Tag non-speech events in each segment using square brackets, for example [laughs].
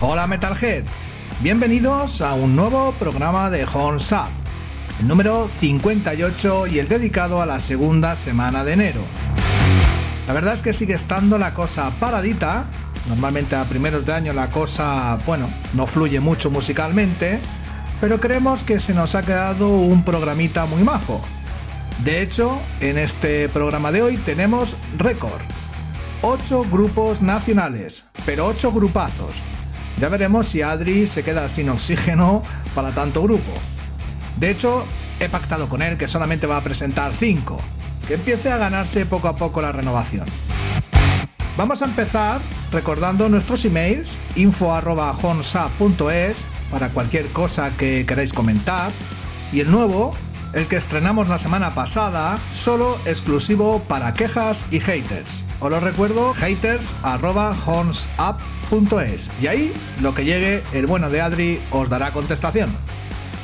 Hola Metalheads, bienvenidos a un nuevo programa de Horns Up, el número 58 y el dedicado a la segunda semana de enero. La verdad es que sigue estando la cosa paradita, normalmente a primeros de año la cosa, bueno, no fluye mucho musicalmente, pero creemos que se nos ha quedado un programita muy majo. De hecho, en este programa de hoy tenemos récord. 8 grupos nacionales, pero 8 grupazos. Ya veremos si Adri se queda sin oxígeno para tanto grupo. De hecho, he pactado con él que solamente va a presentar 5, que empiece a ganarse poco a poco la renovación. Vamos a empezar recordando nuestros emails info.honsa.es para cualquier cosa que queráis comentar y el nuevo, el que estrenamos la semana pasada, solo exclusivo para quejas y haters. Os lo recuerdo, haters.hornsup.es y ahí lo que llegue el bueno de Adri os dará contestación.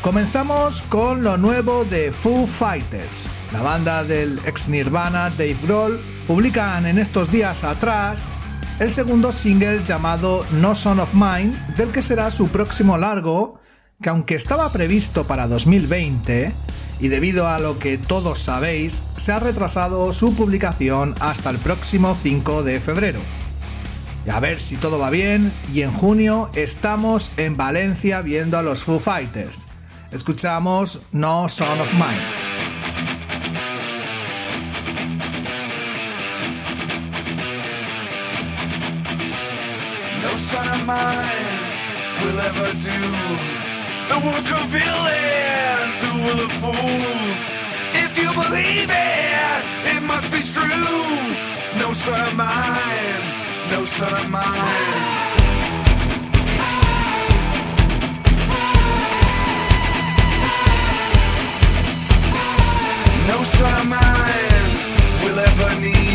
Comenzamos con lo nuevo de Foo Fighters. La banda del ex Nirvana Dave Grohl publican en estos días atrás el segundo single llamado No Son of Mine, del que será su próximo largo, que aunque estaba previsto para 2020, y debido a lo que todos sabéis, se ha retrasado su publicación hasta el próximo 5 de febrero. A ver si todo va bien, y en junio estamos en Valencia viendo a los Foo Fighters. Escuchamos No Son of Mine. mine will ever do the work of villains who will of fools. If you believe it, it must be true. No son of mine, no son of mine. No son of mine will ever need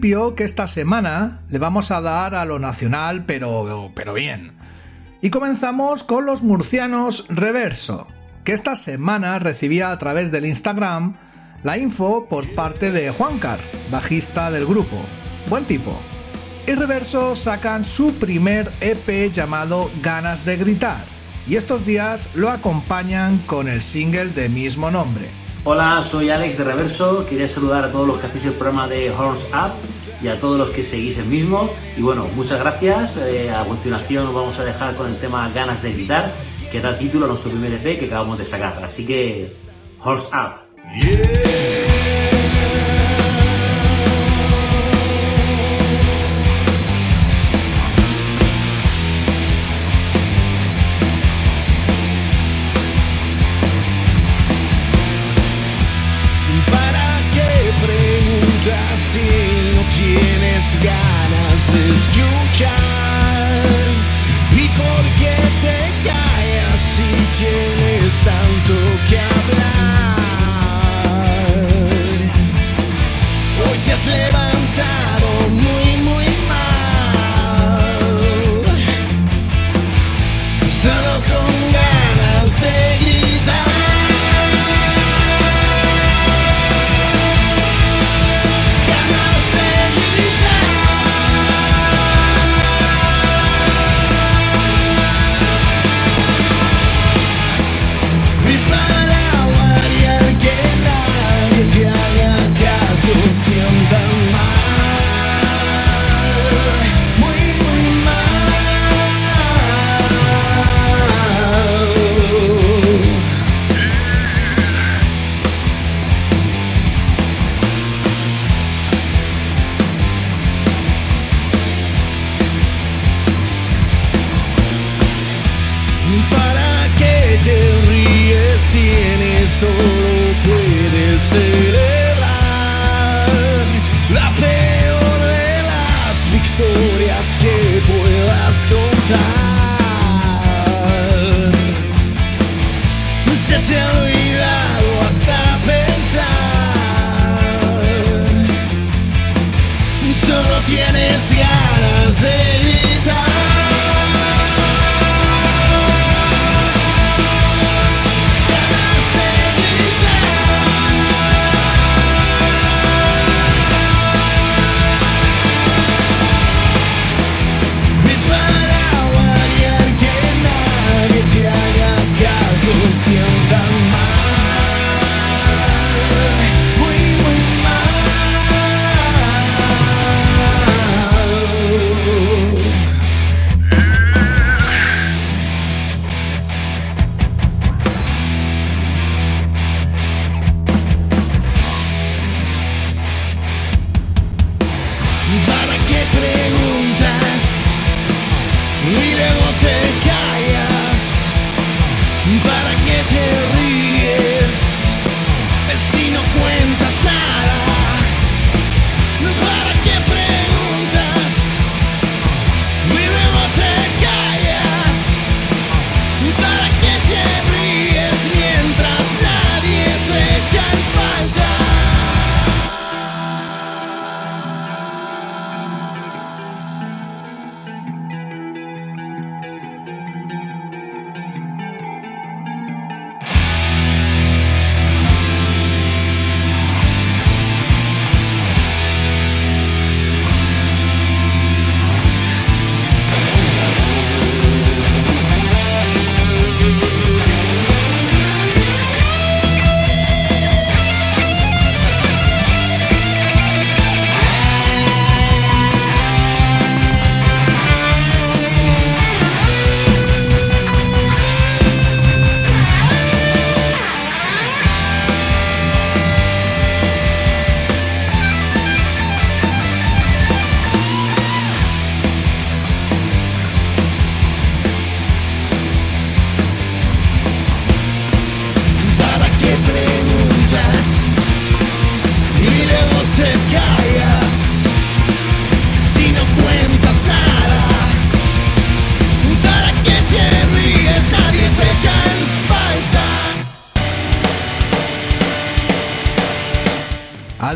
que esta semana le vamos a dar a lo nacional, pero, pero bien. Y comenzamos con los murcianos Reverso, que esta semana recibía a través del Instagram la info por parte de Juancar, bajista del grupo. Buen tipo. Y Reverso sacan su primer EP llamado Ganas de Gritar, y estos días lo acompañan con el single de mismo nombre. Hola, soy Alex de Reverso. Quería saludar a todos los que hacéis el programa de Horns Up y a todos los que seguís el mismo. Y bueno, muchas gracias. Eh, a continuación nos vamos a dejar con el tema Ganas de Gritar, que da título a nuestro primer EP que acabamos de sacar. Así que, Horns Up. ¿Para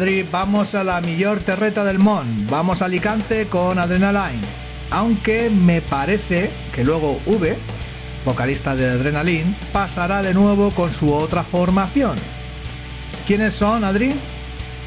Adri, vamos a la mejor terreta del mon. Vamos a Alicante con Adrenaline. Aunque me parece que luego V, vocalista de Adrenaline, pasará de nuevo con su otra formación. ¿Quiénes son, Adri?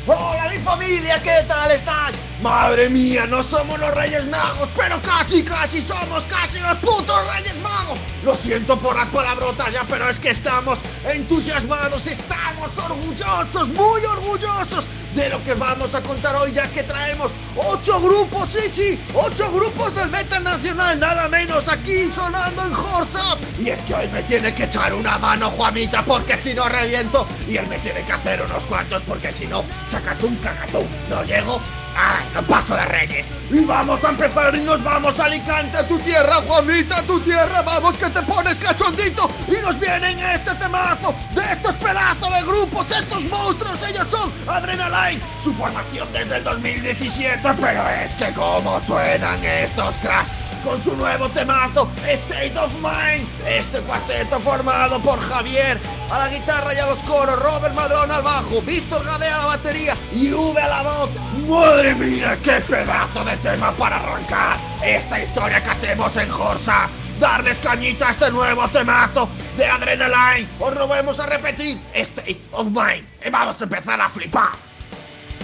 ¡Hola mi familia! ¿Qué tal estás? Madre mía, no somos los Reyes Magos, pero casi, casi somos casi los putos Reyes Magos. Lo siento por las palabrotas ya, pero es que estamos entusiasmados, estamos orgullosos, muy orgullosos de lo que vamos a contar hoy, ya que traemos ocho grupos, sí, sí, ocho grupos del metal nacional, nada menos aquí sonando en Horse Up. Y es que hoy me tiene que echar una mano Juanita, porque si no reviento, y él me tiene que hacer unos cuantos, porque si no, sacatún, cagatún, no llego ¡Ay, no paso de reyes! Y vamos a empezar y nos vamos a Alicante, a tu tierra, Juanita, tu tierra. Vamos que te pones cachondito y nos vienen este temazo de estos pedazos de grupos, estos monstruos. Ellos son Adrenaline, su formación desde el 2017. Pero es que cómo suenan estos cracks con su nuevo temazo, State of Mind. Este cuarteto formado por Javier a la guitarra y a los coros, Robert Madrón al bajo, Víctor Gadea a la batería y V a la voz. ¡Madre mía, qué pedazo de tema para arrancar esta historia que hacemos en Horsa! Darles cañita a este nuevo temazo de Adrenaline. Os lo vamos a repetir, State of Mind. Y vamos a empezar a flipar.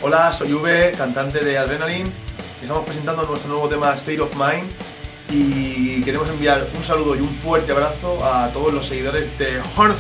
Hola, soy V, cantante de Adrenaline. Estamos presentando nuestro nuevo tema State of Mind y queremos enviar un saludo y un fuerte abrazo a todos los seguidores de Horns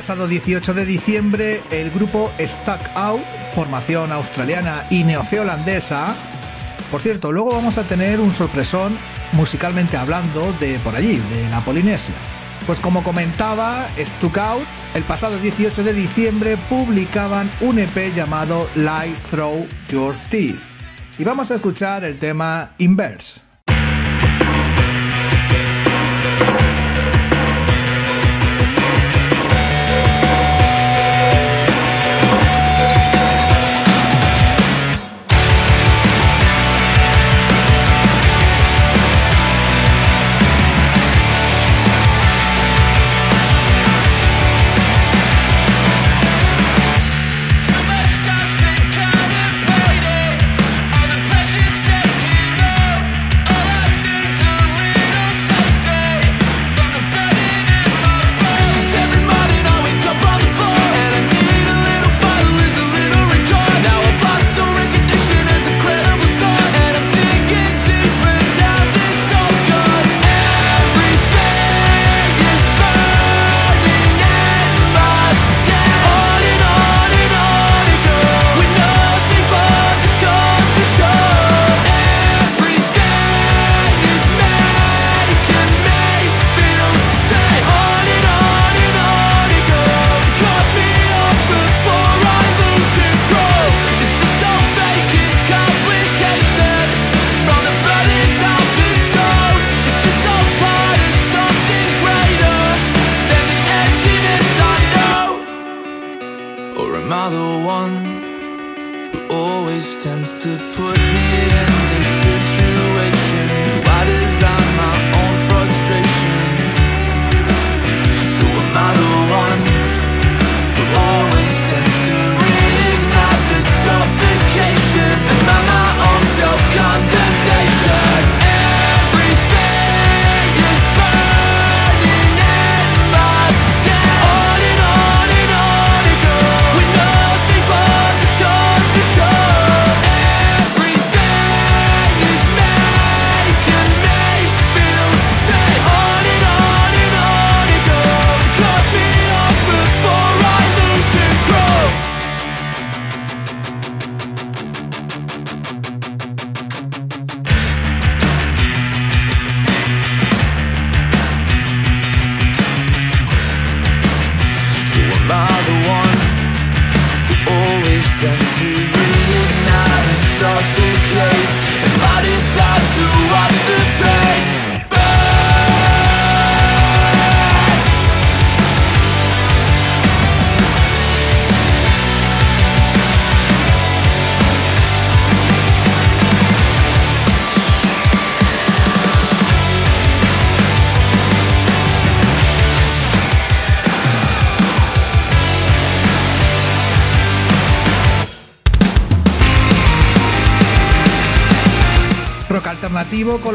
pasado 18 de diciembre, el grupo Stuck Out, formación australiana y neozelandesa, Por cierto, luego vamos a tener un sorpresón musicalmente hablando de por allí, de la Polinesia. Pues como comentaba, Stuck Out, el pasado 18 de diciembre publicaban un EP llamado Live Through Your Teeth. Y vamos a escuchar el tema Inverse.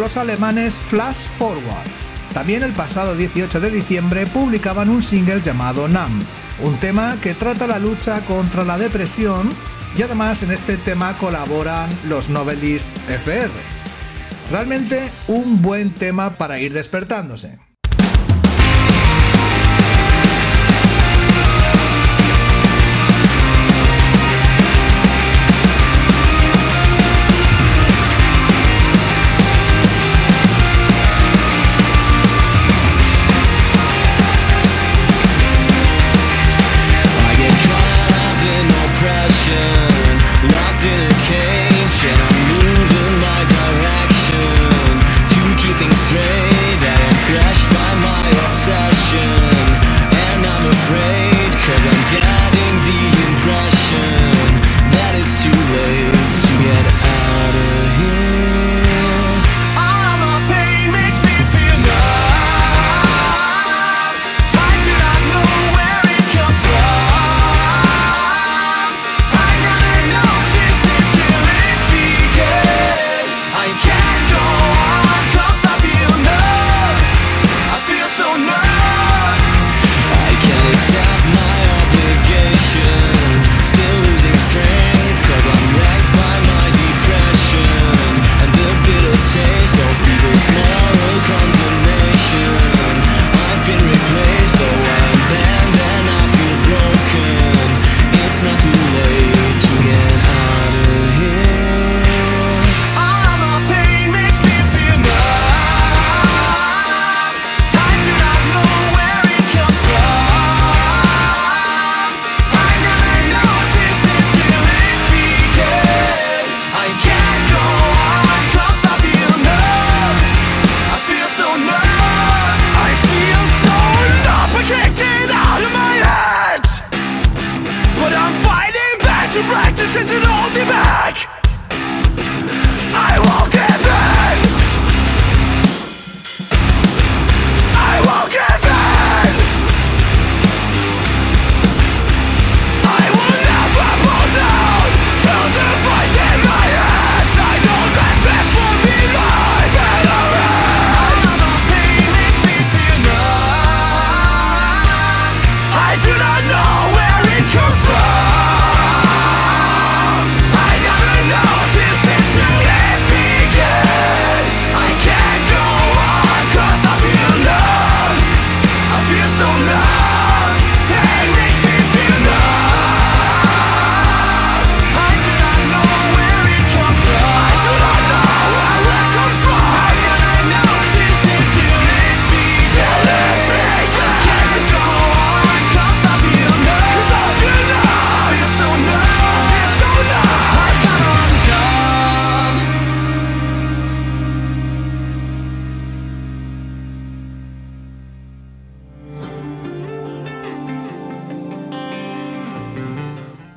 los alemanes Flash Forward. También el pasado 18 de diciembre publicaban un single llamado Nam, un tema que trata la lucha contra la depresión y además en este tema colaboran los Novelis FR. Realmente un buen tema para ir despertándose.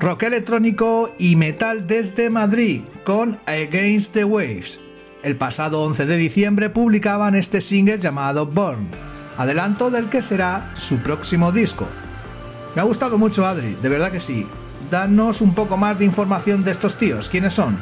Rock electrónico y metal desde Madrid con Against the Waves. El pasado 11 de diciembre publicaban este single llamado Burn, adelanto del que será su próximo disco. Me ha gustado mucho Adri, de verdad que sí. Danos un poco más de información de estos tíos, ¿quiénes son?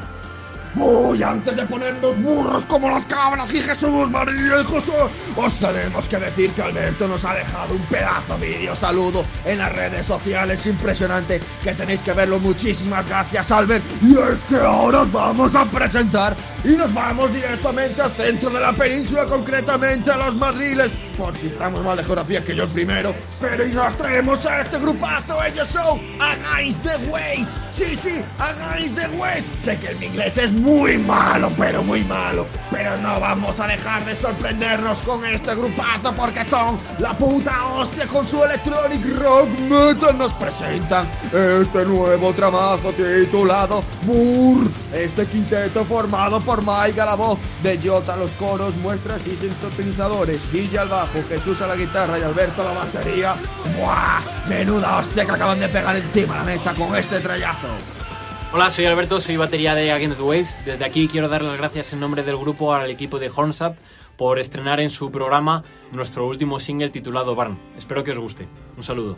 Uy, antes de ponernos burros como las cabras y Jesús, María y José, os tenemos que decir que Alberto nos ha dejado un pedazo vídeo saludo en las redes sociales impresionante que tenéis que verlo. Muchísimas gracias, Albert. Y es que ahora os vamos a presentar y nos vamos directamente al centro de la península, concretamente a los Madriles, por si estamos mal de geografía que yo el primero. Pero y nos traemos a este grupazo, ellos son Against the Waves. Sí, sí, Against the Waves. Sé que en inglés es muy malo, pero muy malo. Pero no vamos a dejar de sorprendernos con este grupazo porque son la puta hostia con su electronic rock metal. Nos presentan este nuevo tramazo titulado Burr. Este quinteto formado por Mike a la voz, de Jota los coros, muestras y sintonizadores, Guilla al bajo, Jesús a la guitarra y Alberto a la batería. ¡Buah! Menuda hostia que acaban de pegar encima la mesa con este trayazo. Hola, soy Alberto, soy batería de Against the Waves. Desde aquí quiero dar las gracias en nombre del grupo al equipo de Horns Up por estrenar en su programa nuestro último single titulado Barn. Espero que os guste. Un saludo.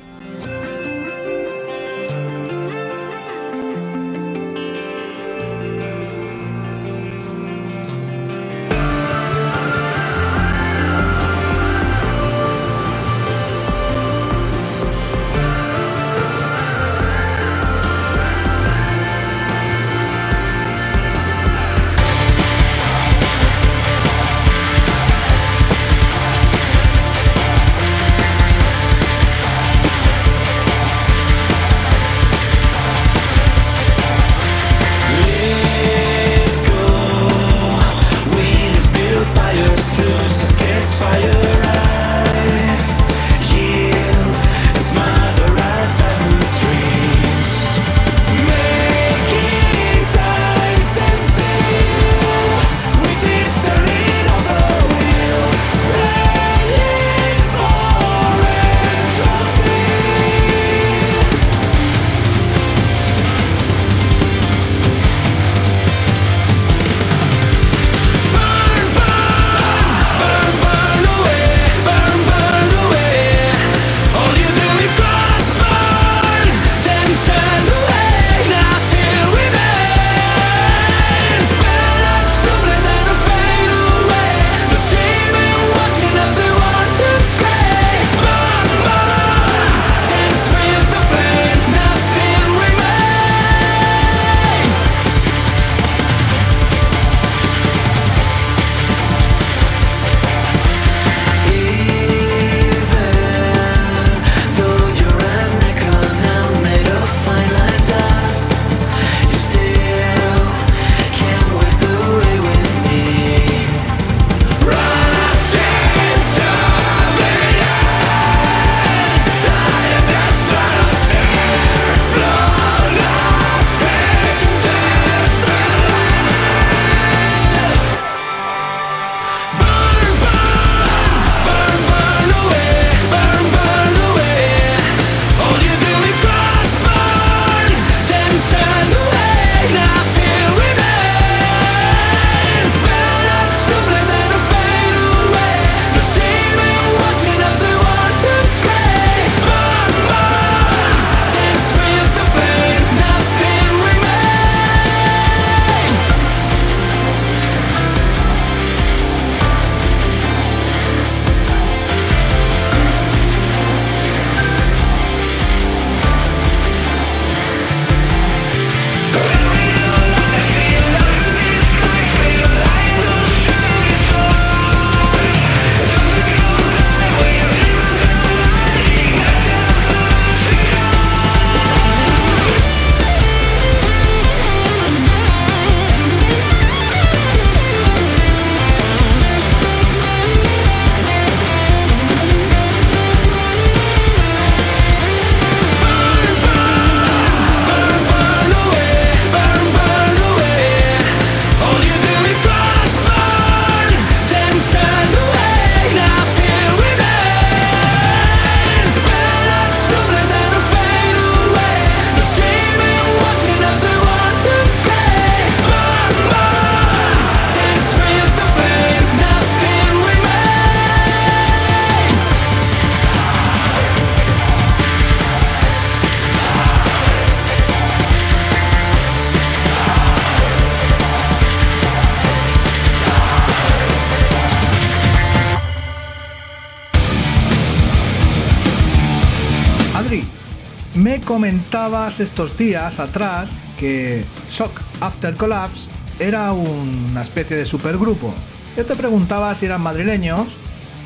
Estos días atrás que Shock After Collapse era una especie de supergrupo. Yo te preguntaba si eran madrileños,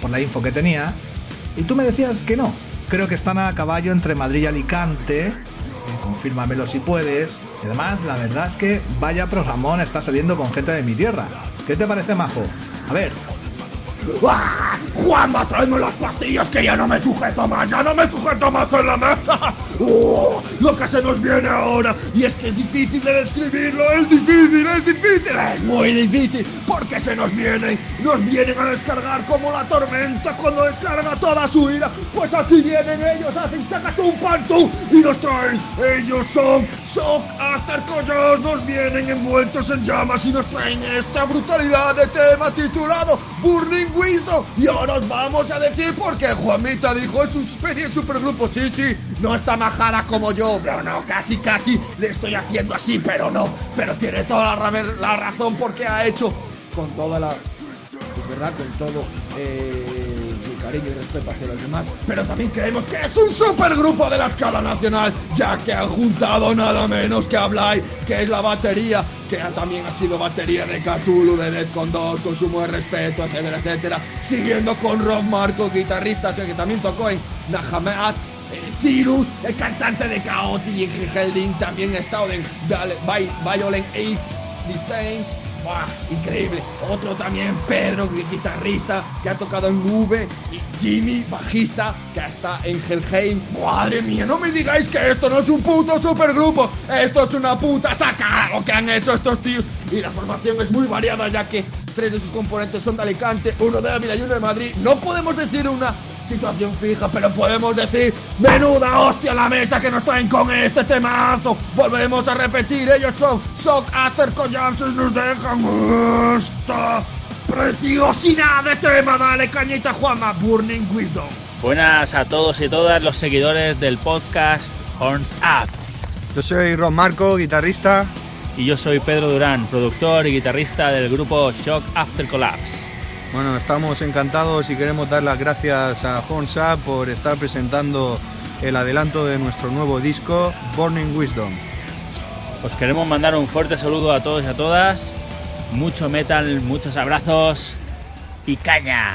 por la info que tenía, y tú me decías que no. Creo que están a caballo entre Madrid y Alicante. eh, confírmamelo si puedes. Y además, la verdad es que vaya programón está saliendo con gente de mi tierra. ¿Qué te parece, Majo? A ver. Juanma, tráeme las pastillas que ya no me sujeto más, ya no me sujeto más en la mesa. ¡Oh! Lo que se nos viene ahora, y es que es difícil de describirlo, es difícil, es difícil, es muy difícil, porque se nos vienen, nos vienen a descargar como la tormenta cuando descarga toda su ira. Pues aquí vienen ellos, hacen sacatum pantum y nos traen. Ellos son Shock After Collos, nos vienen envueltos en llamas y nos traen esta brutalidad de tema titulado Burning Wisdom. Y ahora os vamos a decir por qué Juanita dijo es una especie de supergrupo. Sí, sí, no está majara como yo, pero no, casi, casi le estoy haciendo así, pero no. Pero tiene toda la, la razón porque ha hecho con toda la. Es verdad, con todo eh, y respeto hacia los demás, pero también creemos que es un supergrupo de la escala nacional, ya que han juntado nada menos que a Blay, que es la batería, que también ha sido batería de Cthulhu, de Deathcon 2, consumo de respeto, etcétera, etcétera. Siguiendo con Rob Marco, guitarrista que, también tocó en Nahamat. Cirus, el cantante de Chaotic y Helding también ha estado en Viol- Vi- Violent Age Disdains. ¡Buah! Increíble. Otro también, Pedro, gui- guitarrista, que ha tocado en V. Y Jimmy, bajista, que está en Helheim. Madre mía, no me digáis que esto no es un puto supergrupo. Esto es una puta sacada lo que han hecho estos tíos. Y la formación es muy variada, ya que tres de sus componentes son de Alicante, uno de Ávila y uno de Madrid. No podemos decir una situación fija, pero podemos decir menuda hostia la mesa que nos traen con este temazo. Volveremos a repetir, ellos son Shock After Collapse y nos dejan esta preciosidad de tema. Dale cañita Juanma, Burning Wisdom. Buenas a todos y todas los seguidores del podcast Horns Up. Yo soy Ron Marco, guitarrista. Y yo soy Pedro Durán, productor y guitarrista del grupo Shock After Collapse. Bueno, estamos encantados y queremos dar las gracias a Horns Up por estar presentando el adelanto de nuestro nuevo disco, Burning Wisdom. Os queremos mandar un fuerte saludo a todos y a todas. Mucho metal, muchos abrazos y caña.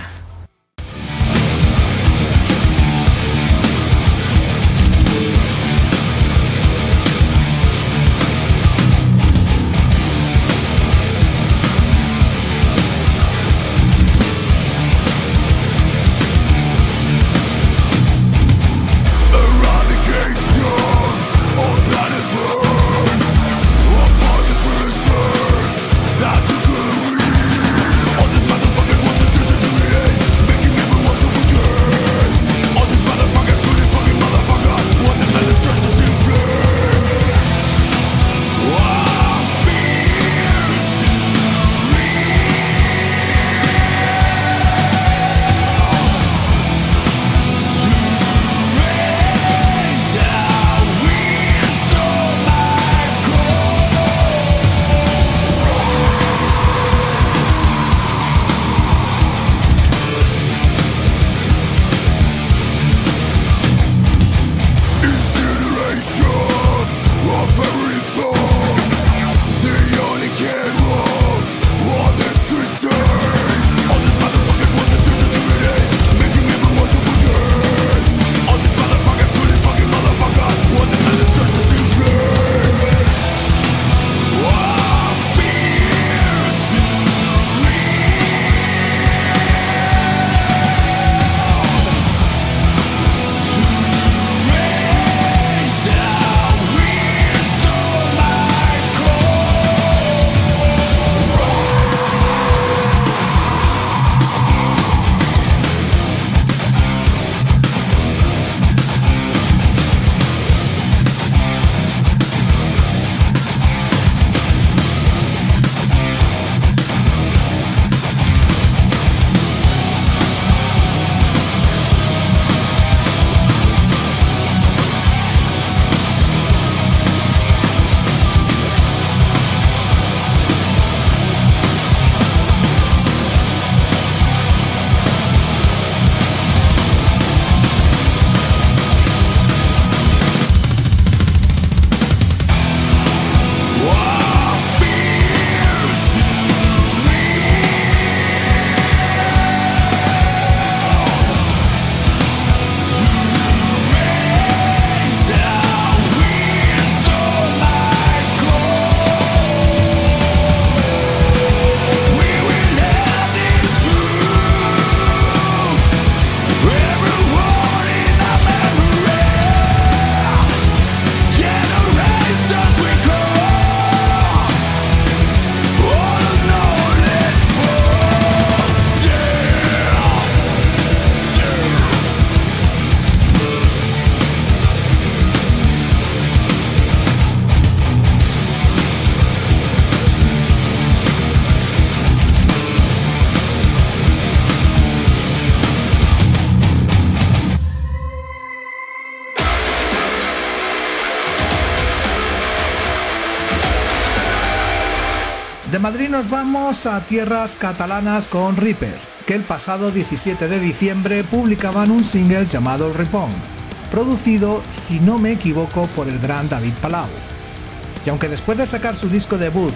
Nos vamos a tierras catalanas con Reaper, que el pasado 17 de diciembre publicaban un single llamado Ripon, producido, si no me equivoco, por el gran David Palau. Y aunque después de sacar su disco debut,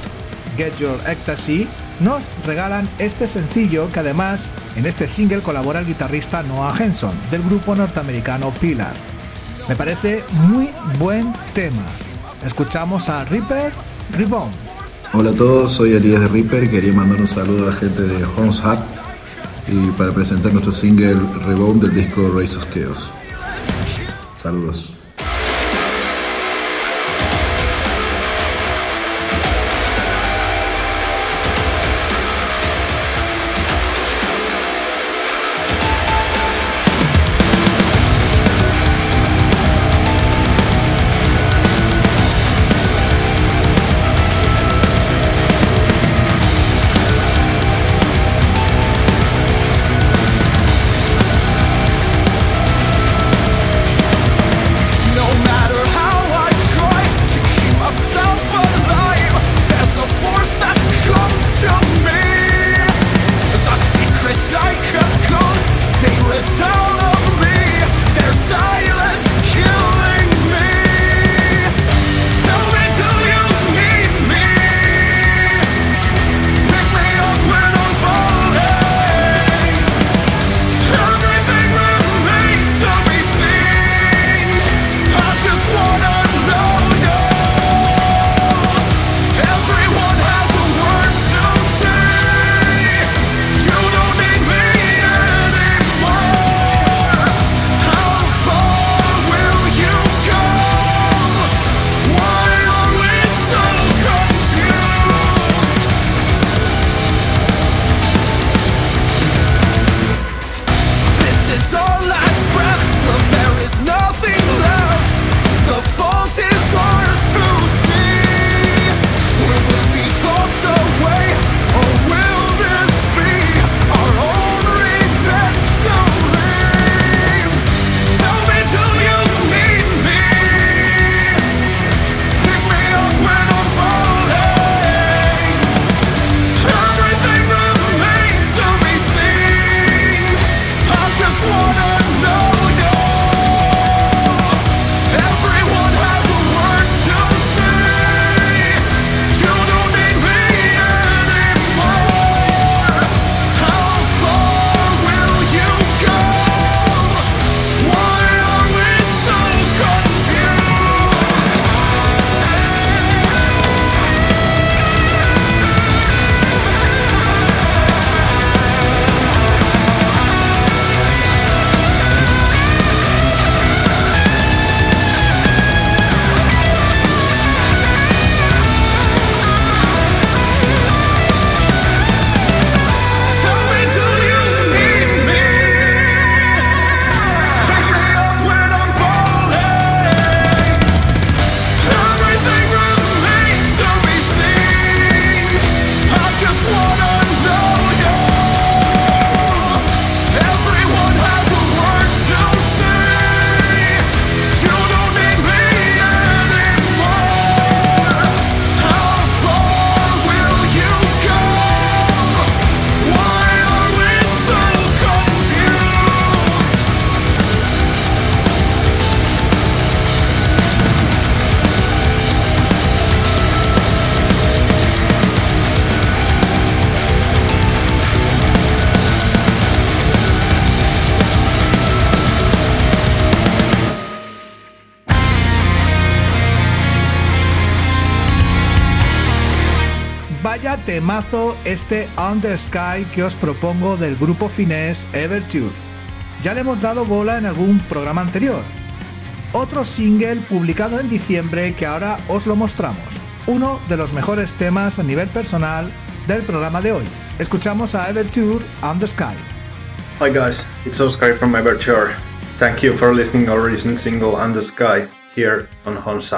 Get Your Ecstasy, nos regalan este sencillo que además en este single colabora el guitarrista Noah Henson del grupo norteamericano Pillar. Me parece muy buen tema. Escuchamos a Reaper Reborn. Hola a todos, soy Elías de Reaper. Quería mandar un saludo a la gente de Horns Hub y para presentar nuestro single Rebound del disco Race of Chaos. Saludos. Temazo este On the Sky que os propongo del grupo finés Everture. Ya le hemos dado bola en algún programa anterior. Otro single publicado en diciembre que ahora os lo mostramos. Uno de los mejores temas a nivel personal del programa de hoy. Escuchamos a Everture On the Sky. Hi guys, it's Oscar from Everture. Thank you for listening our recent single Under Sky here on Horns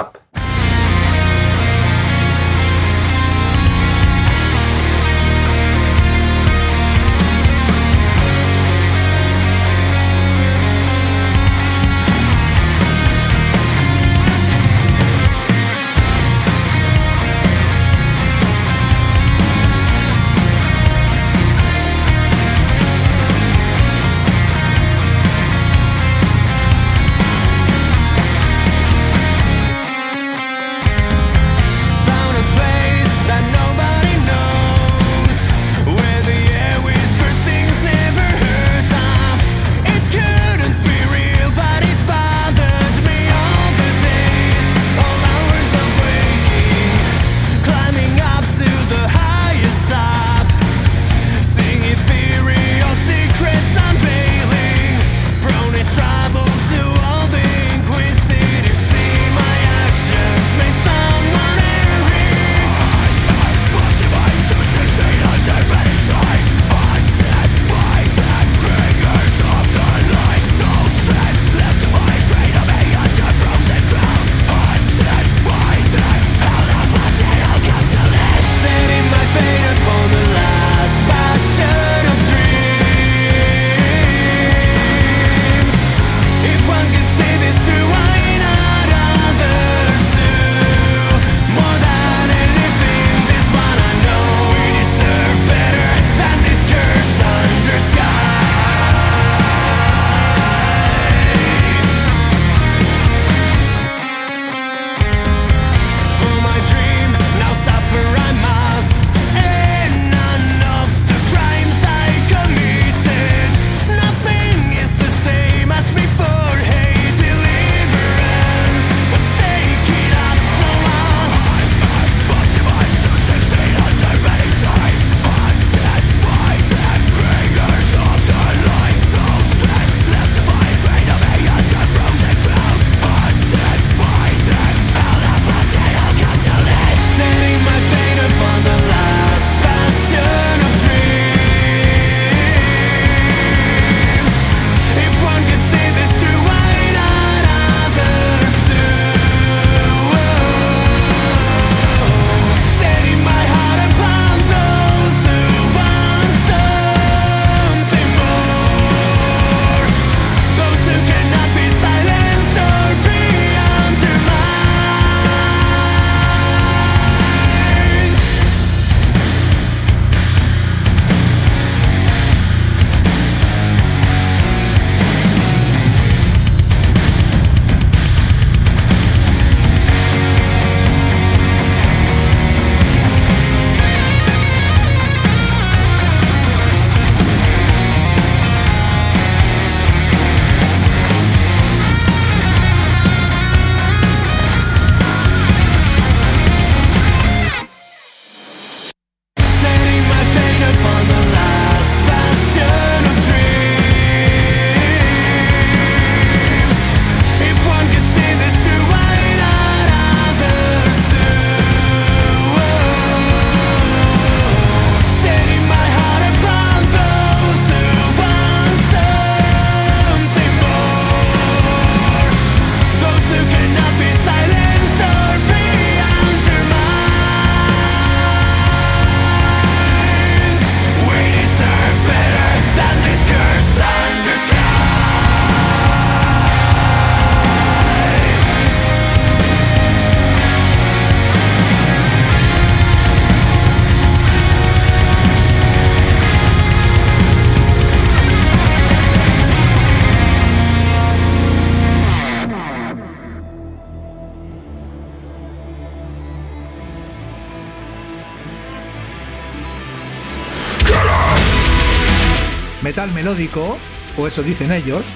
metal melódico, o eso dicen ellos,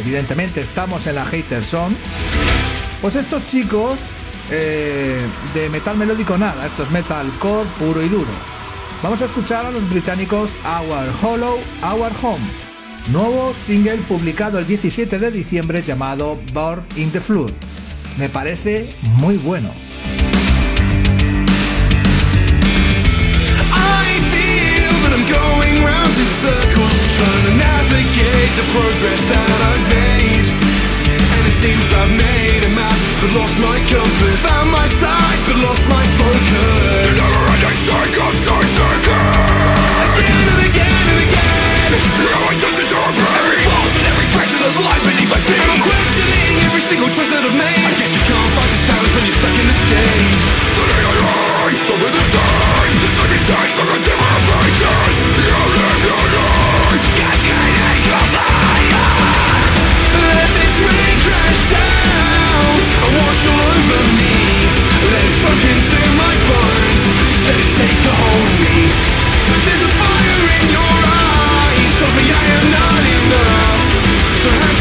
evidentemente estamos en la hater zone, pues estos chicos eh, de metal melódico nada, esto es metalcore puro y duro. Vamos a escuchar a los británicos Our Hollow, Our Home, nuevo single publicado el 17 de diciembre llamado Born in the Flood. Me parece muy bueno. Trying to navigate the progress that I've made. And it seems I've made a map But lost my compass. Found my sight but lost my focus. The never-ending cycle starts again Again and again and again. Now I just Every of beneath my feet. I'm questioning every single choice that I've made. I guess you can't fight the shadows when you're stuck in the shade. I the besides like a different You your Let this rain crash down And wash all over me. Let it soak into my bones. Take of me. There's a fire in your eyes. Tells me I am not enough So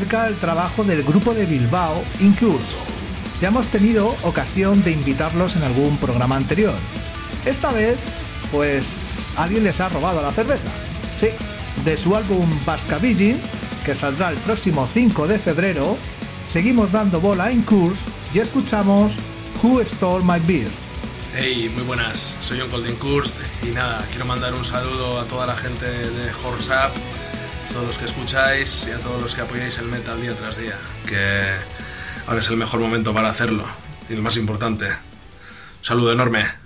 cerca el trabajo del grupo de Bilbao, Incurso. Ya hemos tenido ocasión de invitarlos en algún programa anterior. Esta vez, pues alguien les ha robado la cerveza. Sí, de su álbum Vascavigin, que saldrá el próximo 5 de febrero, seguimos dando bola a Incurse y escuchamos Who Stole My Beer. Hey, muy buenas, soy John Coldenkurst y nada, quiero mandar un saludo a toda la gente de Horse Up, todos los que escucháis y a todos los que apoyáis el metal día tras día, que ahora es el mejor momento para hacerlo y lo más importante. Un saludo enorme.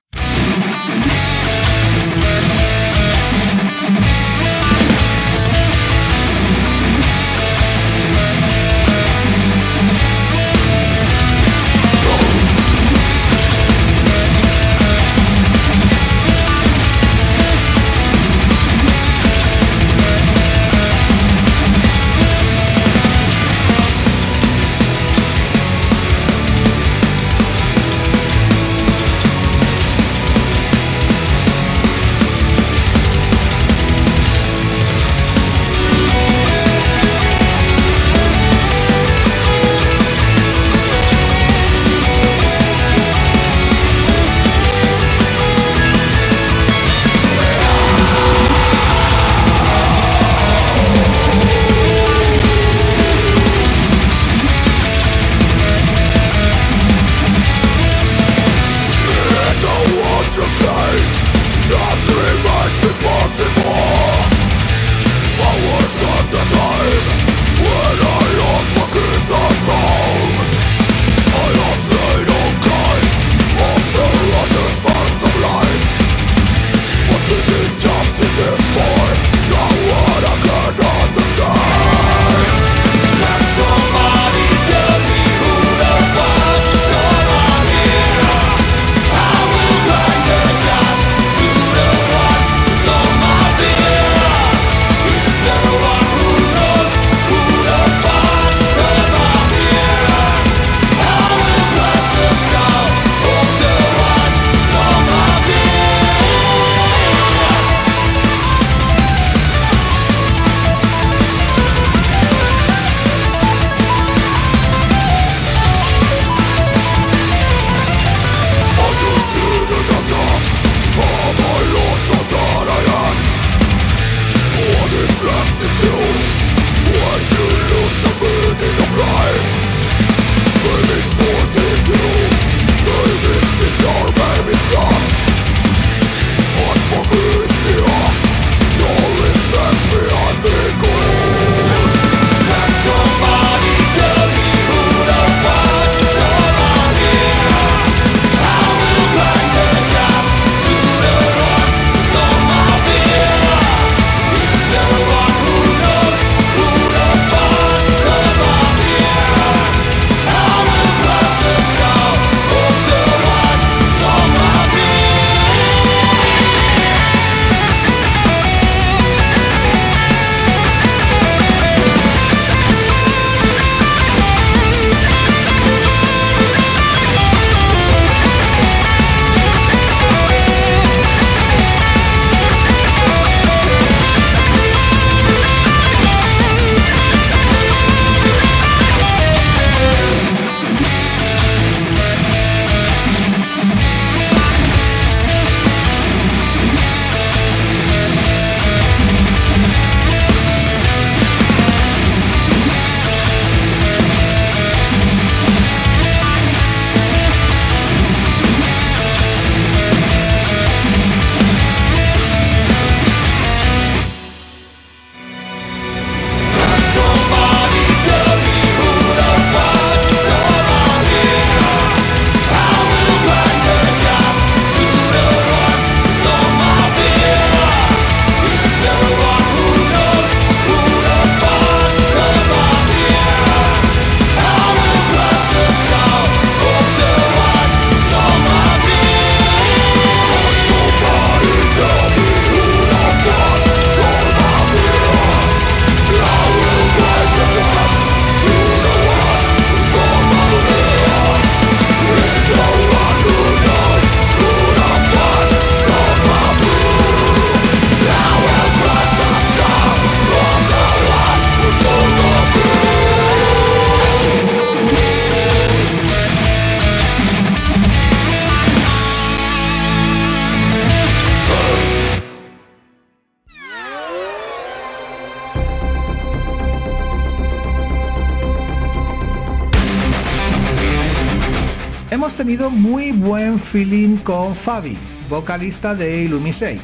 Tenido muy buen feeling con Fabi, vocalista de Illumisate.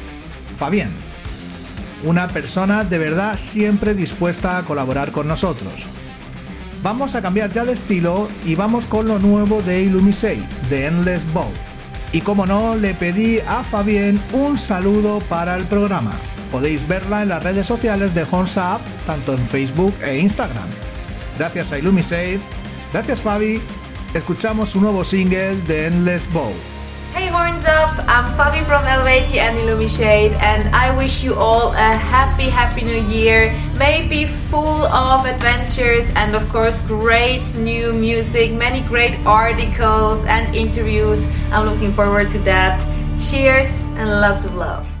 Fabián, una persona de verdad siempre dispuesta a colaborar con nosotros. Vamos a cambiar ya de estilo y vamos con lo nuevo de Illumisate, The Endless Bow. Y como no, le pedí a Fabien un saludo para el programa. Podéis verla en las redes sociales de Horns Up, tanto en Facebook e Instagram. Gracias a Illumisate, gracias Fabi, escuchamos su nuevo single The Endless Bow. Hey Horns Up, I'm Fabi from Helvetia and Illumishade and I wish you all a happy, happy new year. May be full of adventures and of course great new music, many great articles and interviews. I'm looking forward to that. Cheers and lots of love.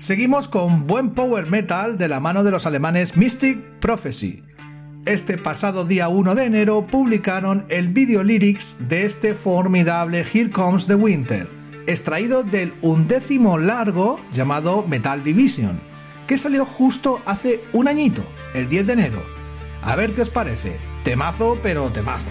Seguimos con buen power metal de la mano de los alemanes Mystic Prophecy. Este pasado día 1 de enero publicaron el video lyrics de este formidable Here Comes the Winter, extraído del undécimo largo llamado Metal Division, que salió justo hace un añito, el 10 de enero. A ver qué os parece. Temazo, pero temazo.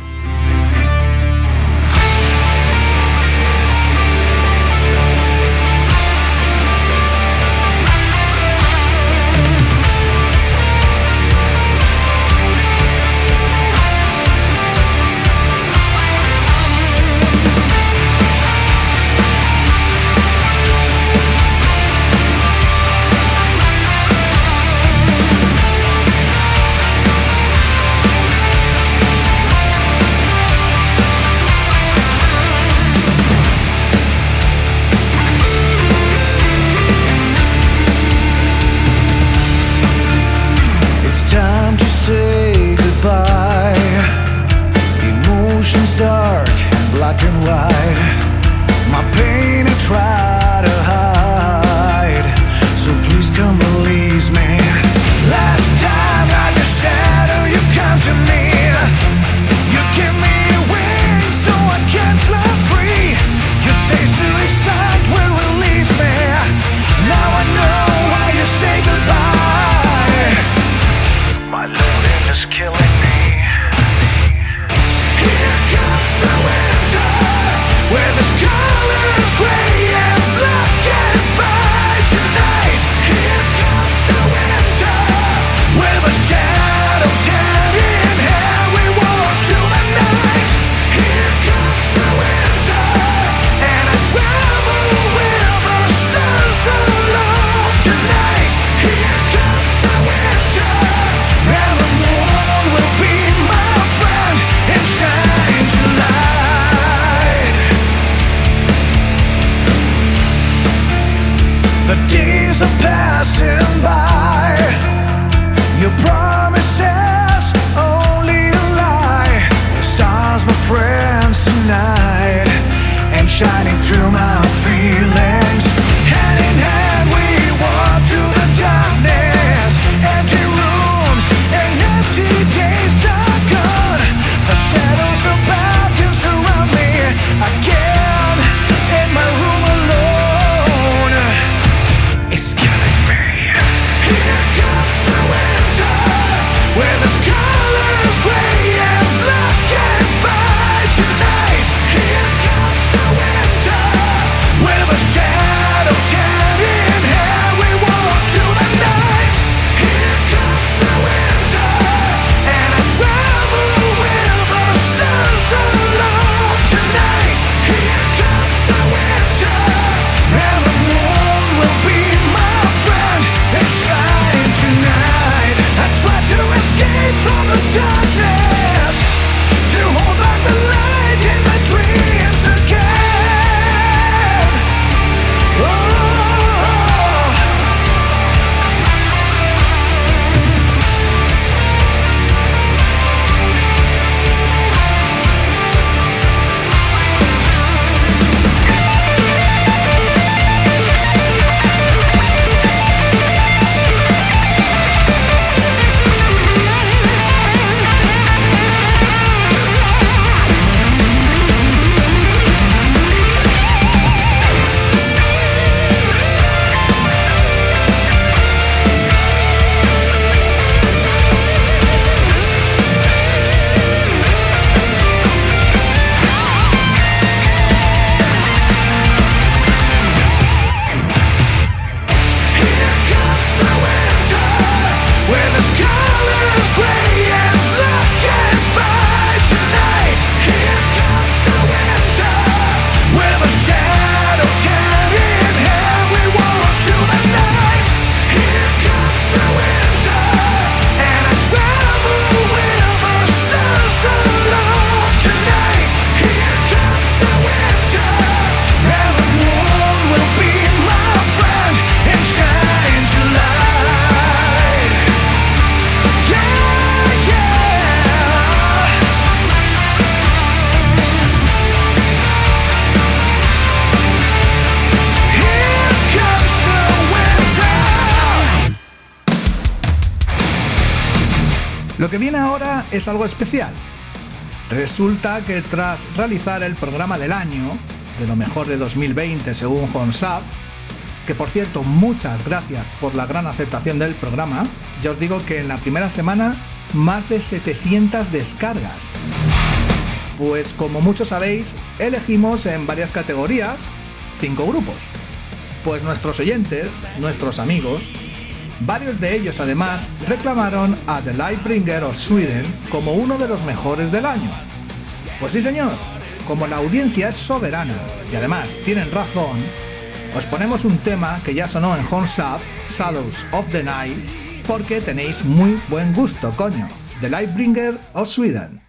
Es algo especial. Resulta que tras realizar el programa del año, de lo mejor de 2020 según Honsab, que por cierto muchas gracias por la gran aceptación del programa, ya os digo que en la primera semana más de 700 descargas. Pues como muchos sabéis, elegimos en varias categorías cinco grupos. Pues nuestros oyentes, nuestros amigos, varios de ellos además reclamaron a The Lightbringer of Sweden como uno de los mejores del año. Pues sí señor, como la audiencia es soberana y además tienen razón, os ponemos un tema que ya sonó en Horns Up, Shadows of the Night, porque tenéis muy buen gusto, coño. The Lightbringer of Sweden.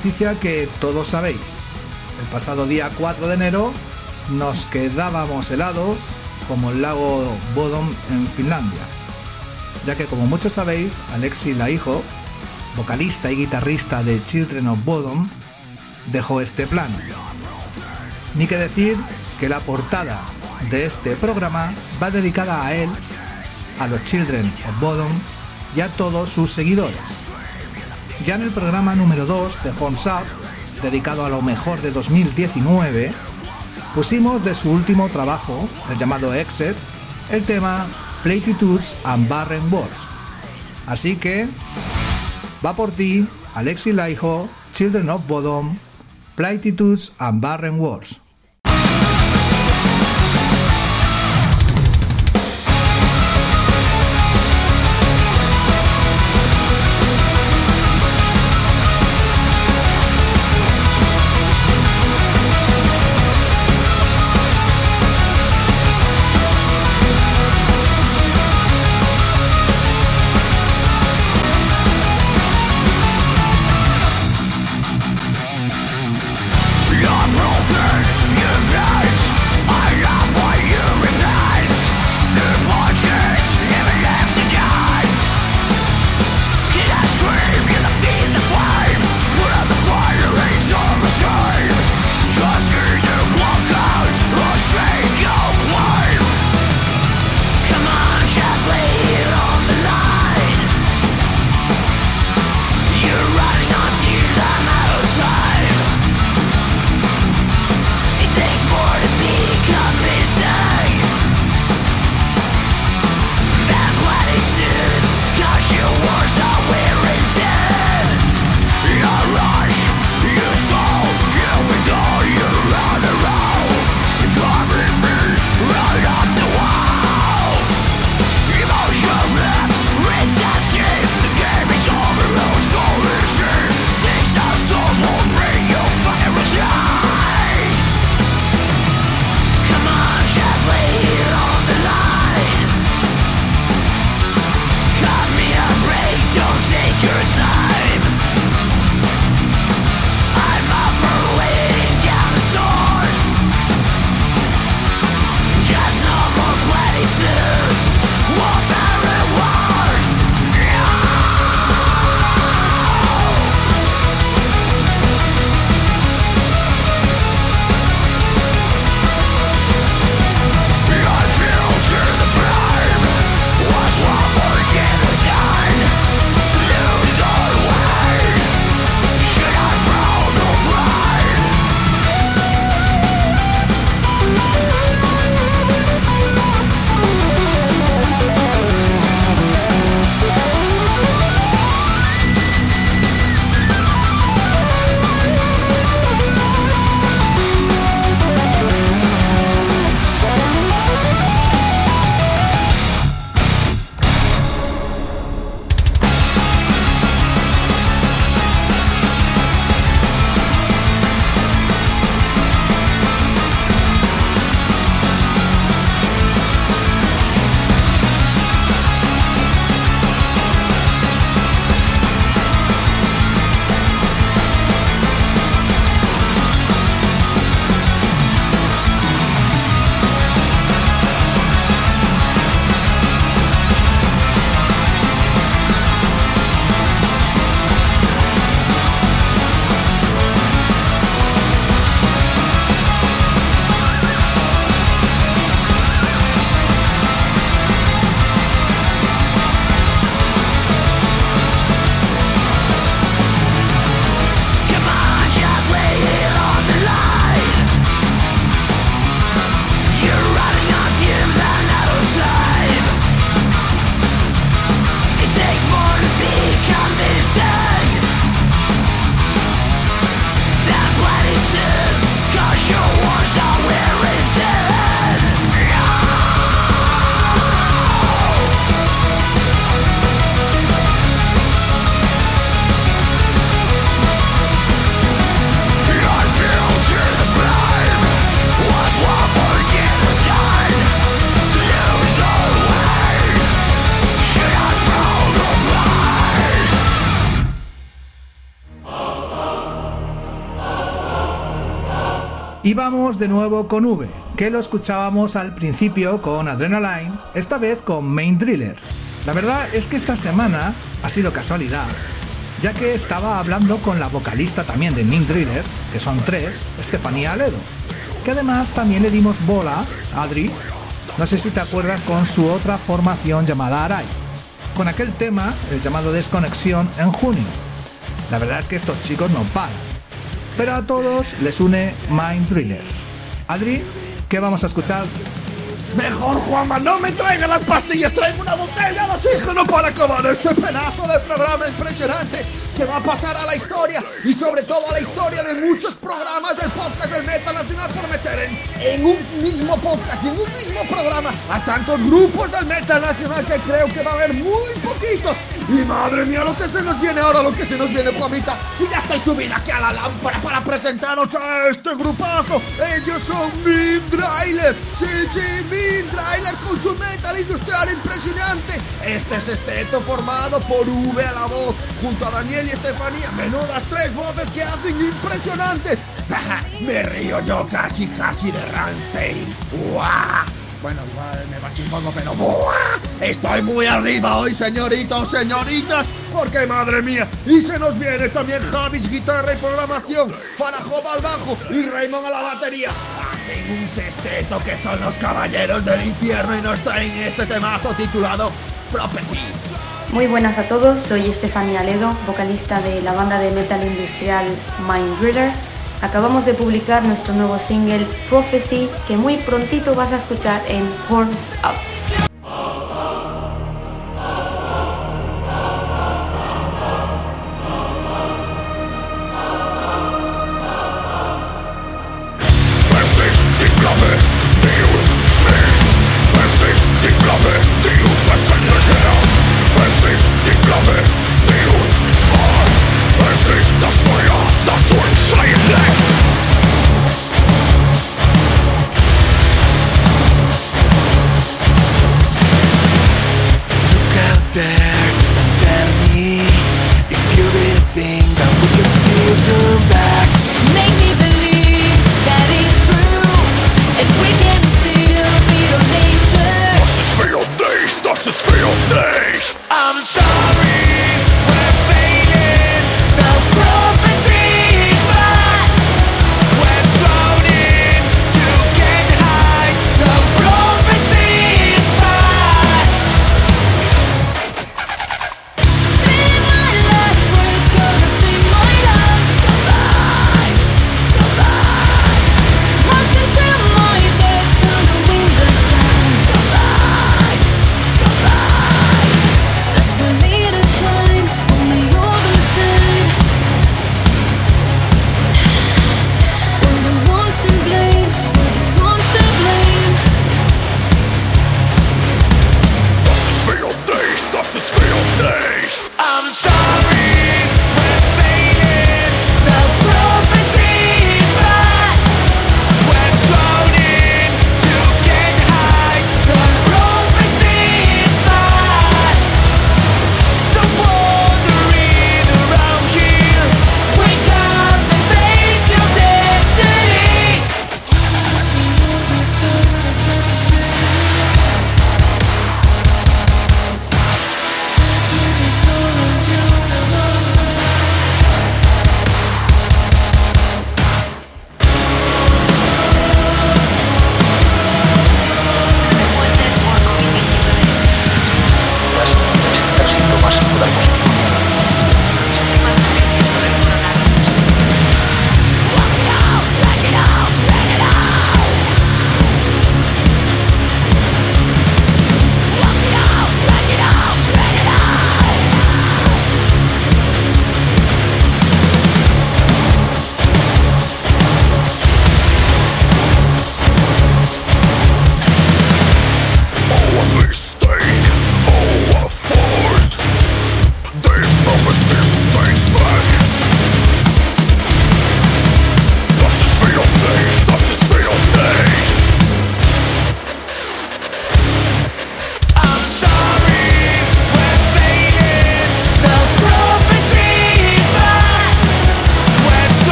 Noticia que todos sabéis. El pasado día 4 de enero nos quedábamos helados como el lago Bodom en Finlandia. Ya que como muchos sabéis, Alexi Laiho, vocalista y guitarrista de Children of Bodom, dejó este plano. Ni que decir que la portada de este programa va dedicada a él, a los Children of Bodom y a todos sus seguidores. Ya en el programa número 2 de Horns Up, dedicado a lo mejor de 2019, pusimos de su último trabajo, el llamado Exit, el tema Platitudes and Barren Wars. Así que, va por ti, Alexi Laiho, Children of Bodom, Platitudes and Barren Wars. Y vamos de nuevo con V, que lo escuchábamos al principio con Adrenaline, esta vez con Main Driller. La verdad es que esta semana ha sido casualidad, ya que estaba hablando con la vocalista también de Main Driller, que son tres, Estefanía Aledo, que además también le dimos bola, Adri, no sé si te acuerdas con su otra formación llamada Arise, con aquel tema, el llamado Desconexión, en junio. La verdad es que estos chicos no paran pero a todos les une Mind Driller. Adri, ¿qué vamos a escuchar? Mejor, Juanma, no me traiga las pastillas, traigo una botella de oxígeno para acabar este pedazo de programa impresionante que va a pasar a la historia y sobre todo a la historia de muchos programas del podcast del Metal Nacional por meter en, en un mismo podcast en un mismo programa a tantos grupos del Metal Nacional que creo que va a haber muy poquitos. Y madre mía, lo que se nos viene ahora, lo que se nos viene, Juanita, si ya estoy subida aquí a la lámpara para presentaros a este grupazo. Ellos son Min Trailer, sí, Min Trailer con su metal industrial impresionante. Este es Esteto formado por V a la voz, junto a Daniel y Estefanía. Menudas tres voces que hacen impresionantes. [laughs] Me río yo casi, casi de Rammstein. ¡Guau! Bueno, igual me va así un poco, pero ¡buah! Estoy muy arriba hoy, señoritos, señoritas, porque madre mía. Y se nos viene también Javis, guitarra y programación, Farajob al bajo y Raymond a la batería. Hacen un sexteto que son los caballeros del infierno y nos traen este temazo titulado Prophecy. Muy buenas a todos, soy Estefanía Ledo, vocalista de la banda de metal industrial Mind Driller. Acabamos de publicar nuestro nuevo single Prophecy que muy prontito vas a escuchar en Horns Up.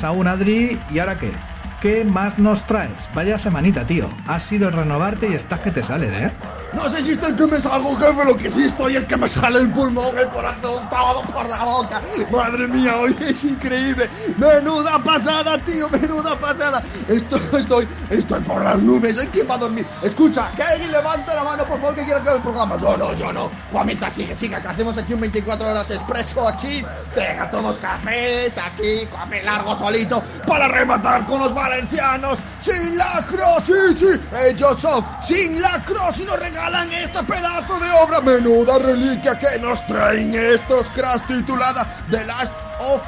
Te vayas aún, Adri. ¿Y ahora qué? ¿Qué más nos traes? Vaya semanita, tío. Has sido renovarte y estás que te salen, ¿eh? No sé si estoy que me salgo, jefe, lo que sí estoy es que me sale el pulmón, el corazón, por la boca. Madre mía, hoy es increíble. Menuda pasada, tío, menuda pasada. Estoy, estoy, estoy por las nubes. ¿eh? ¿Quién va a dormir? Escucha, que alguien levante la mano, por favor, que quiera que el programa. Yo no, yo no. Juanita, sigue, sigue, que hacemos aquí un 24 horas expreso aquí. Venga, todos cafés, aquí, café largo solito, para rematar con los valencianos. Sin la cross, sí, sí, ellos son sin la cross y nos regalan este pedazo de obra. Menuda reliquia que nos traen estos cracks titulada The Last of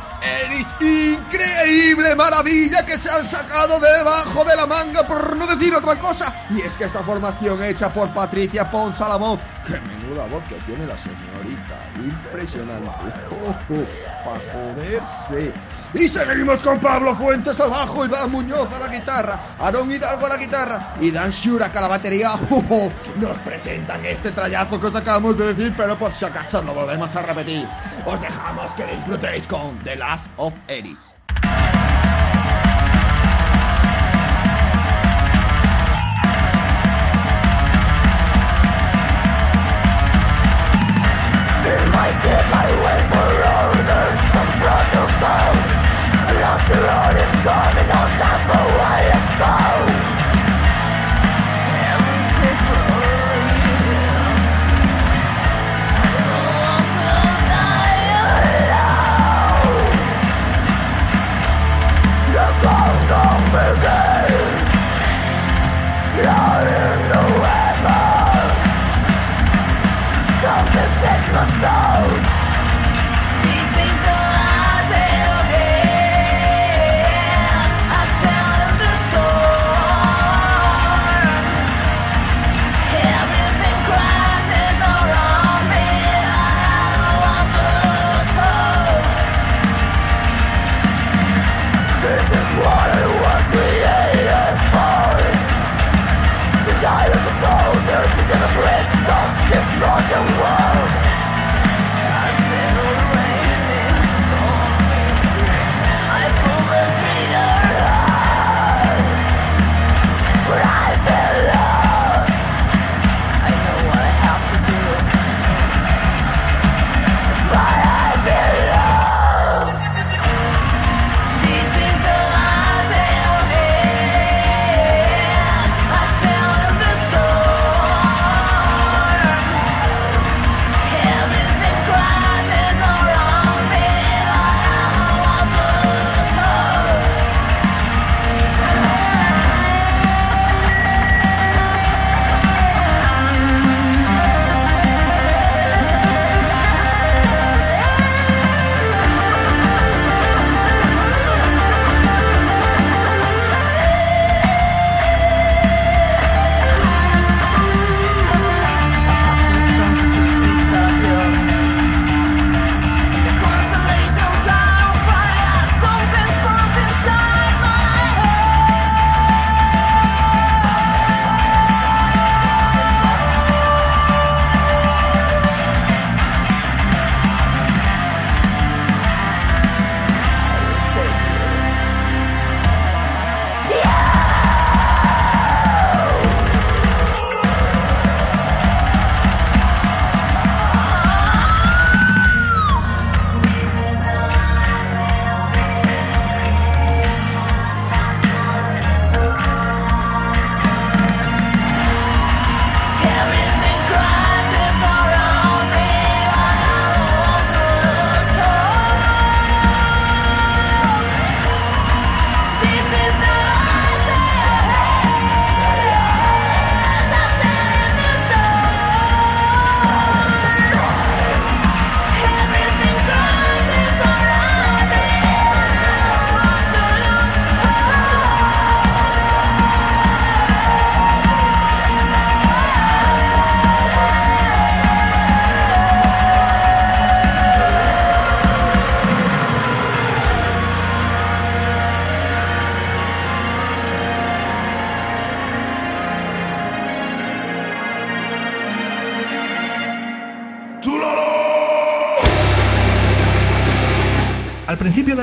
Eris. Increíble maravilla que se han sacado debajo de la manga, por no decir otra cosa. Y es que esta formación hecha por Patricia Ponsalamón, que menuda voz que tiene la señorita, impresionante. [laughs] para joderse. Y seguimos con Pablo Fuentes al bajo, Iván Muñoz a la guitarra, Aaron Hidalgo a la guitarra y Dan Shurak a la batería. [laughs] Nos presentan este trayazo que os acabamos de decir, pero por si acaso lo volvemos a repetir. Os dejamos que disfrutéis con The Last of Eris. Lost the road is gone and on time for what is gone.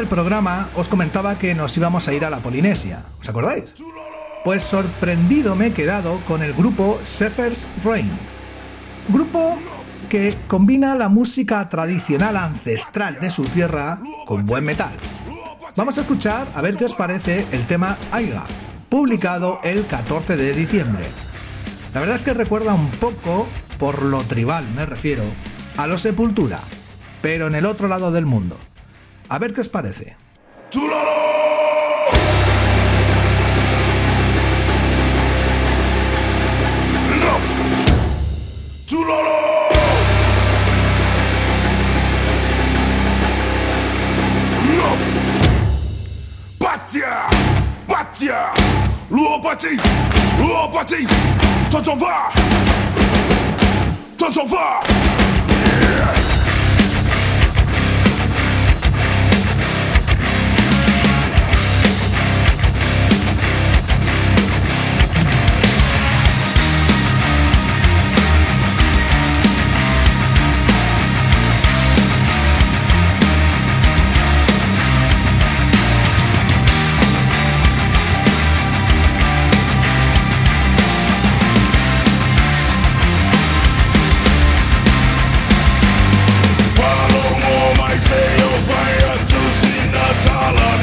Programa os comentaba que nos íbamos a ir a la Polinesia, ¿os acordáis? Pues sorprendido me he quedado con el grupo Zephyr's Rain. Grupo que combina la música tradicional ancestral de su tierra con buen metal. Vamos a escuchar a ver qué os parece el tema Aiga, publicado el 14 de diciembre. La verdad es que recuerda un poco, por lo tribal me refiero, a los Sepultura, pero en el otro lado del mundo. A ver qué os parece. Lourd parti! Lourd parti! Toi t'en vas! Toi t'en vas! I want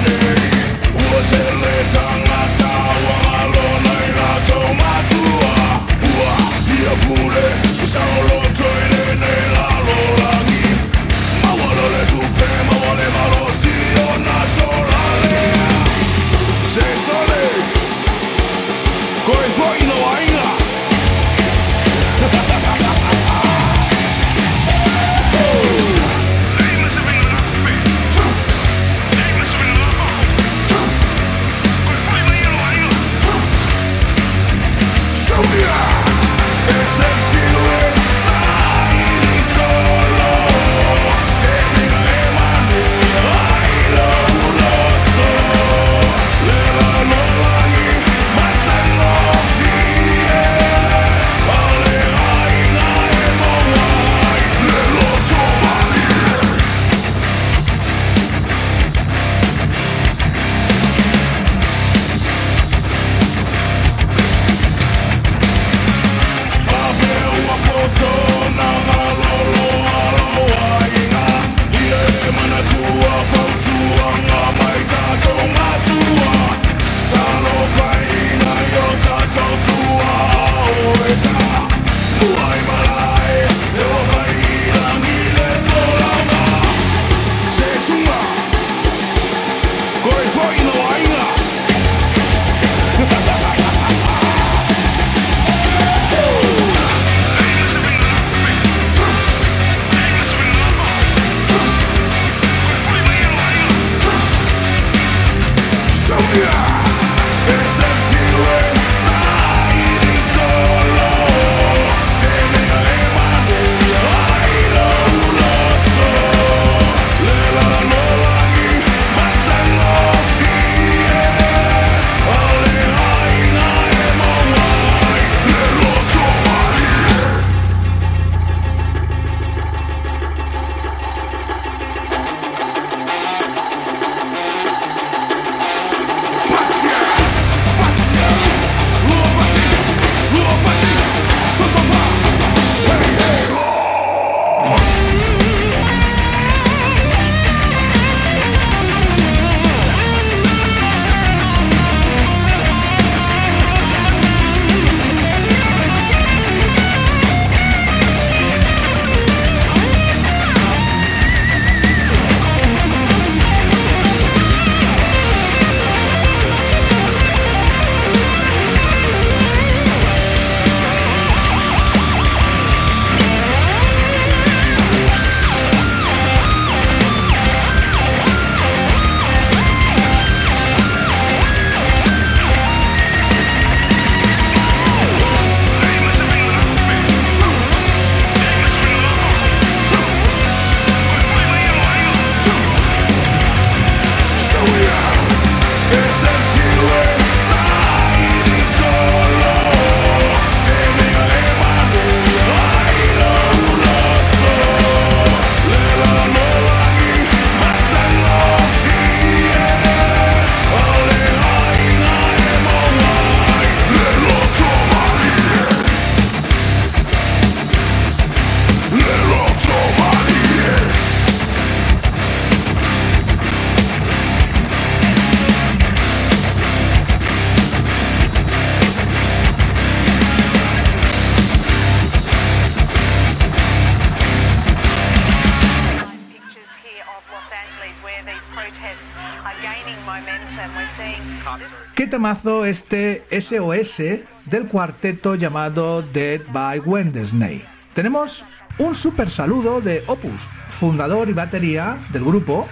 este SOS del cuarteto llamado Dead by Wednesday. Tenemos un super saludo de Opus, fundador y batería del grupo,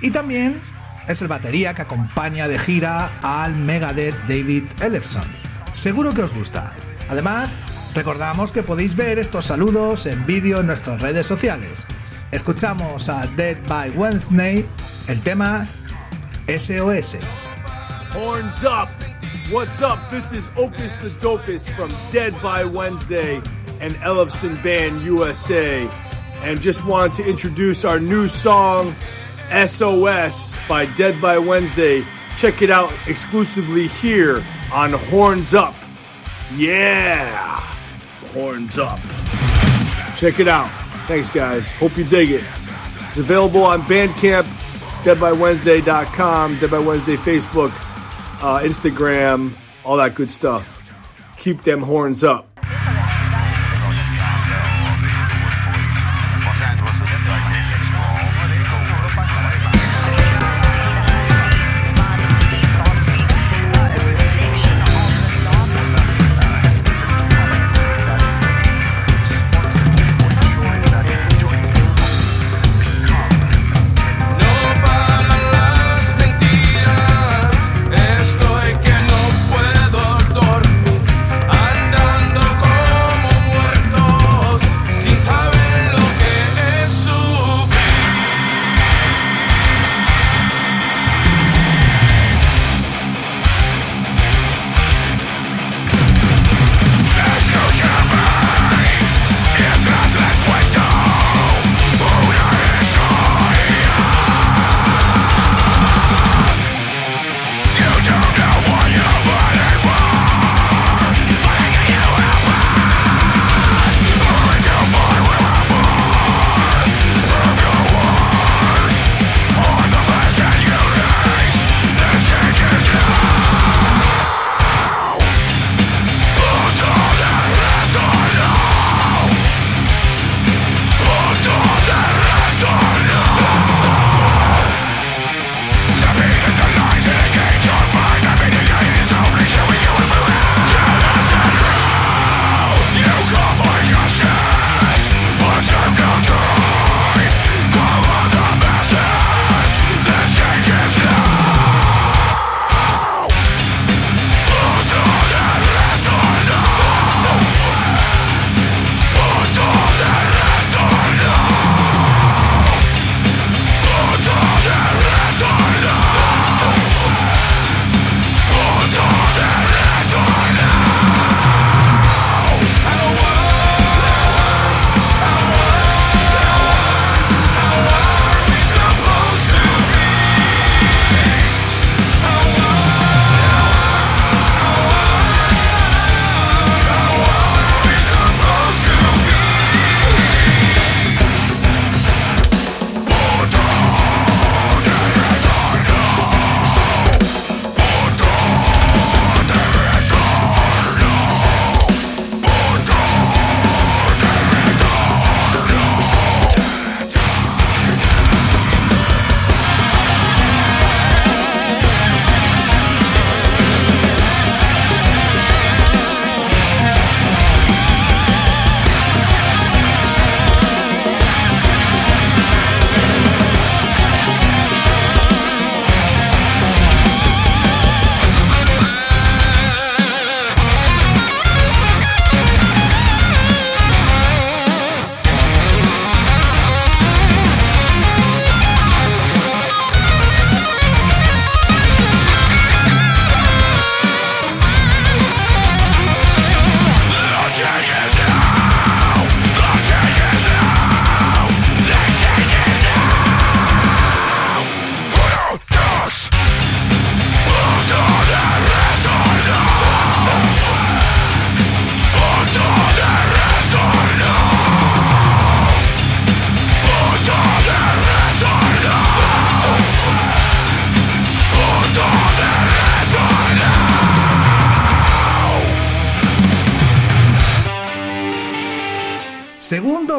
y también es el batería que acompaña de gira al Megadeth David Ellefson. Seguro que os gusta. Además, recordamos que podéis ver estos saludos en vídeo en nuestras redes sociales. Escuchamos a Dead by Wednesday, el tema SOS. Horns up! What's up? This is Opus the Dopest from Dead by Wednesday and Ellefson Band USA. And just wanted to introduce our new song, SOS by Dead by Wednesday. Check it out exclusively here on Horns Up. Yeah! Horns Up. Check it out. Thanks, guys. Hope you dig it. It's available on Bandcamp, deadbywednesday.com, Dead by Wednesday Facebook, uh, Instagram, all that good stuff. Keep them horns up.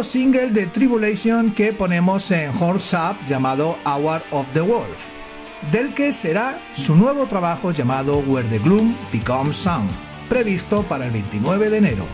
Single de Tribulation que ponemos en Horse Up llamado Hour of the Wolf. del que será su nuevo trabajo llamado Where the Gloom Becomes Sound, previsto para el 29 de enero.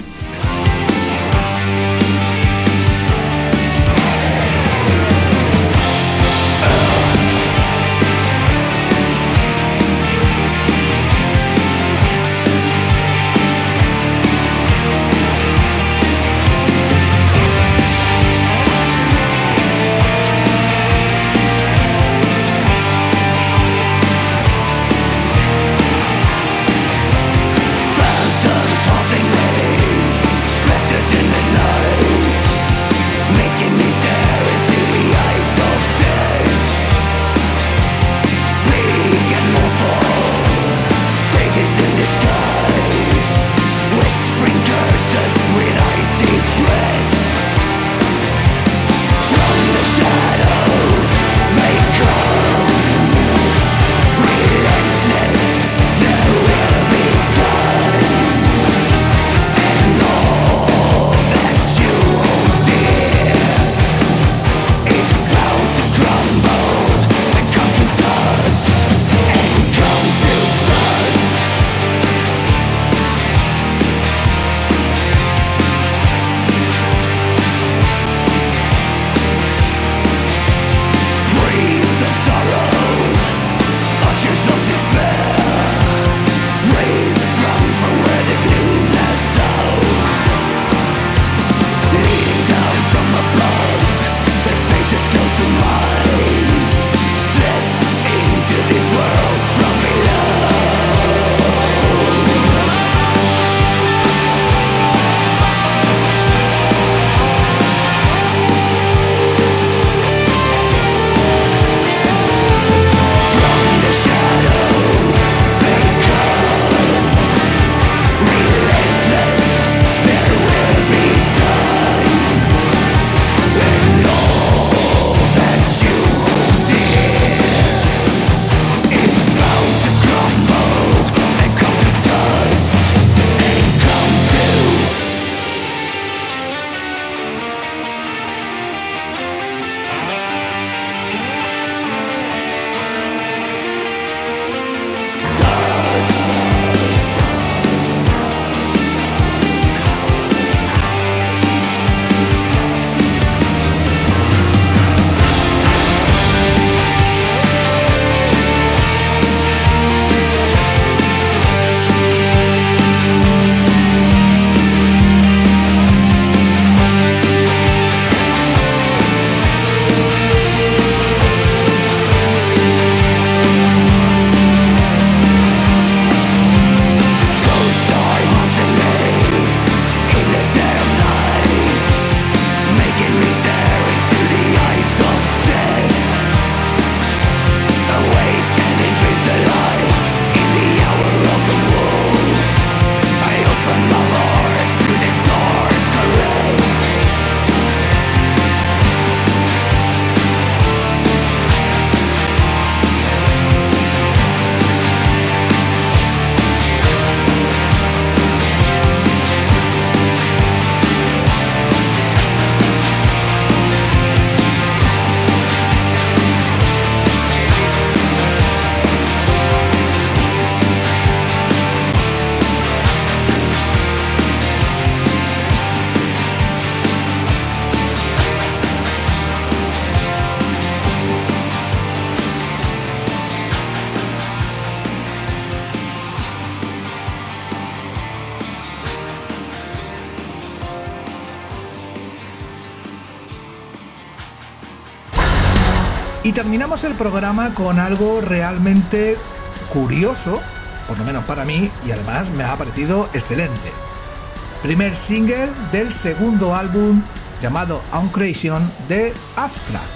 El programa con algo realmente curioso, por lo menos para mí, y además me ha parecido excelente. Primer single del segundo álbum llamado Uncreation de Abstract.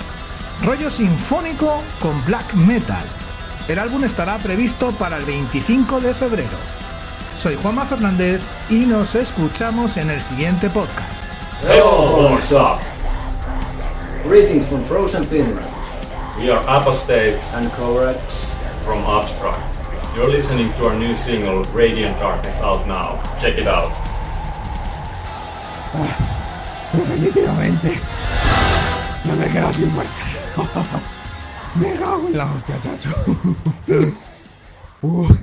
Rollo sinfónico con black metal. El álbum estará previsto para el 25 de febrero. Soy Juanma Fernández y nos escuchamos en el siguiente podcast. Hello? Greetings from Frozen Finland. We are apostates and Korax from Abstract. You're listening to our new single, Radiant Darkness, out now. Check it out. Definitivamente no me quedo sin fuerza. [laughs] Me cago en la hostia, chacho. [laughs] Uh.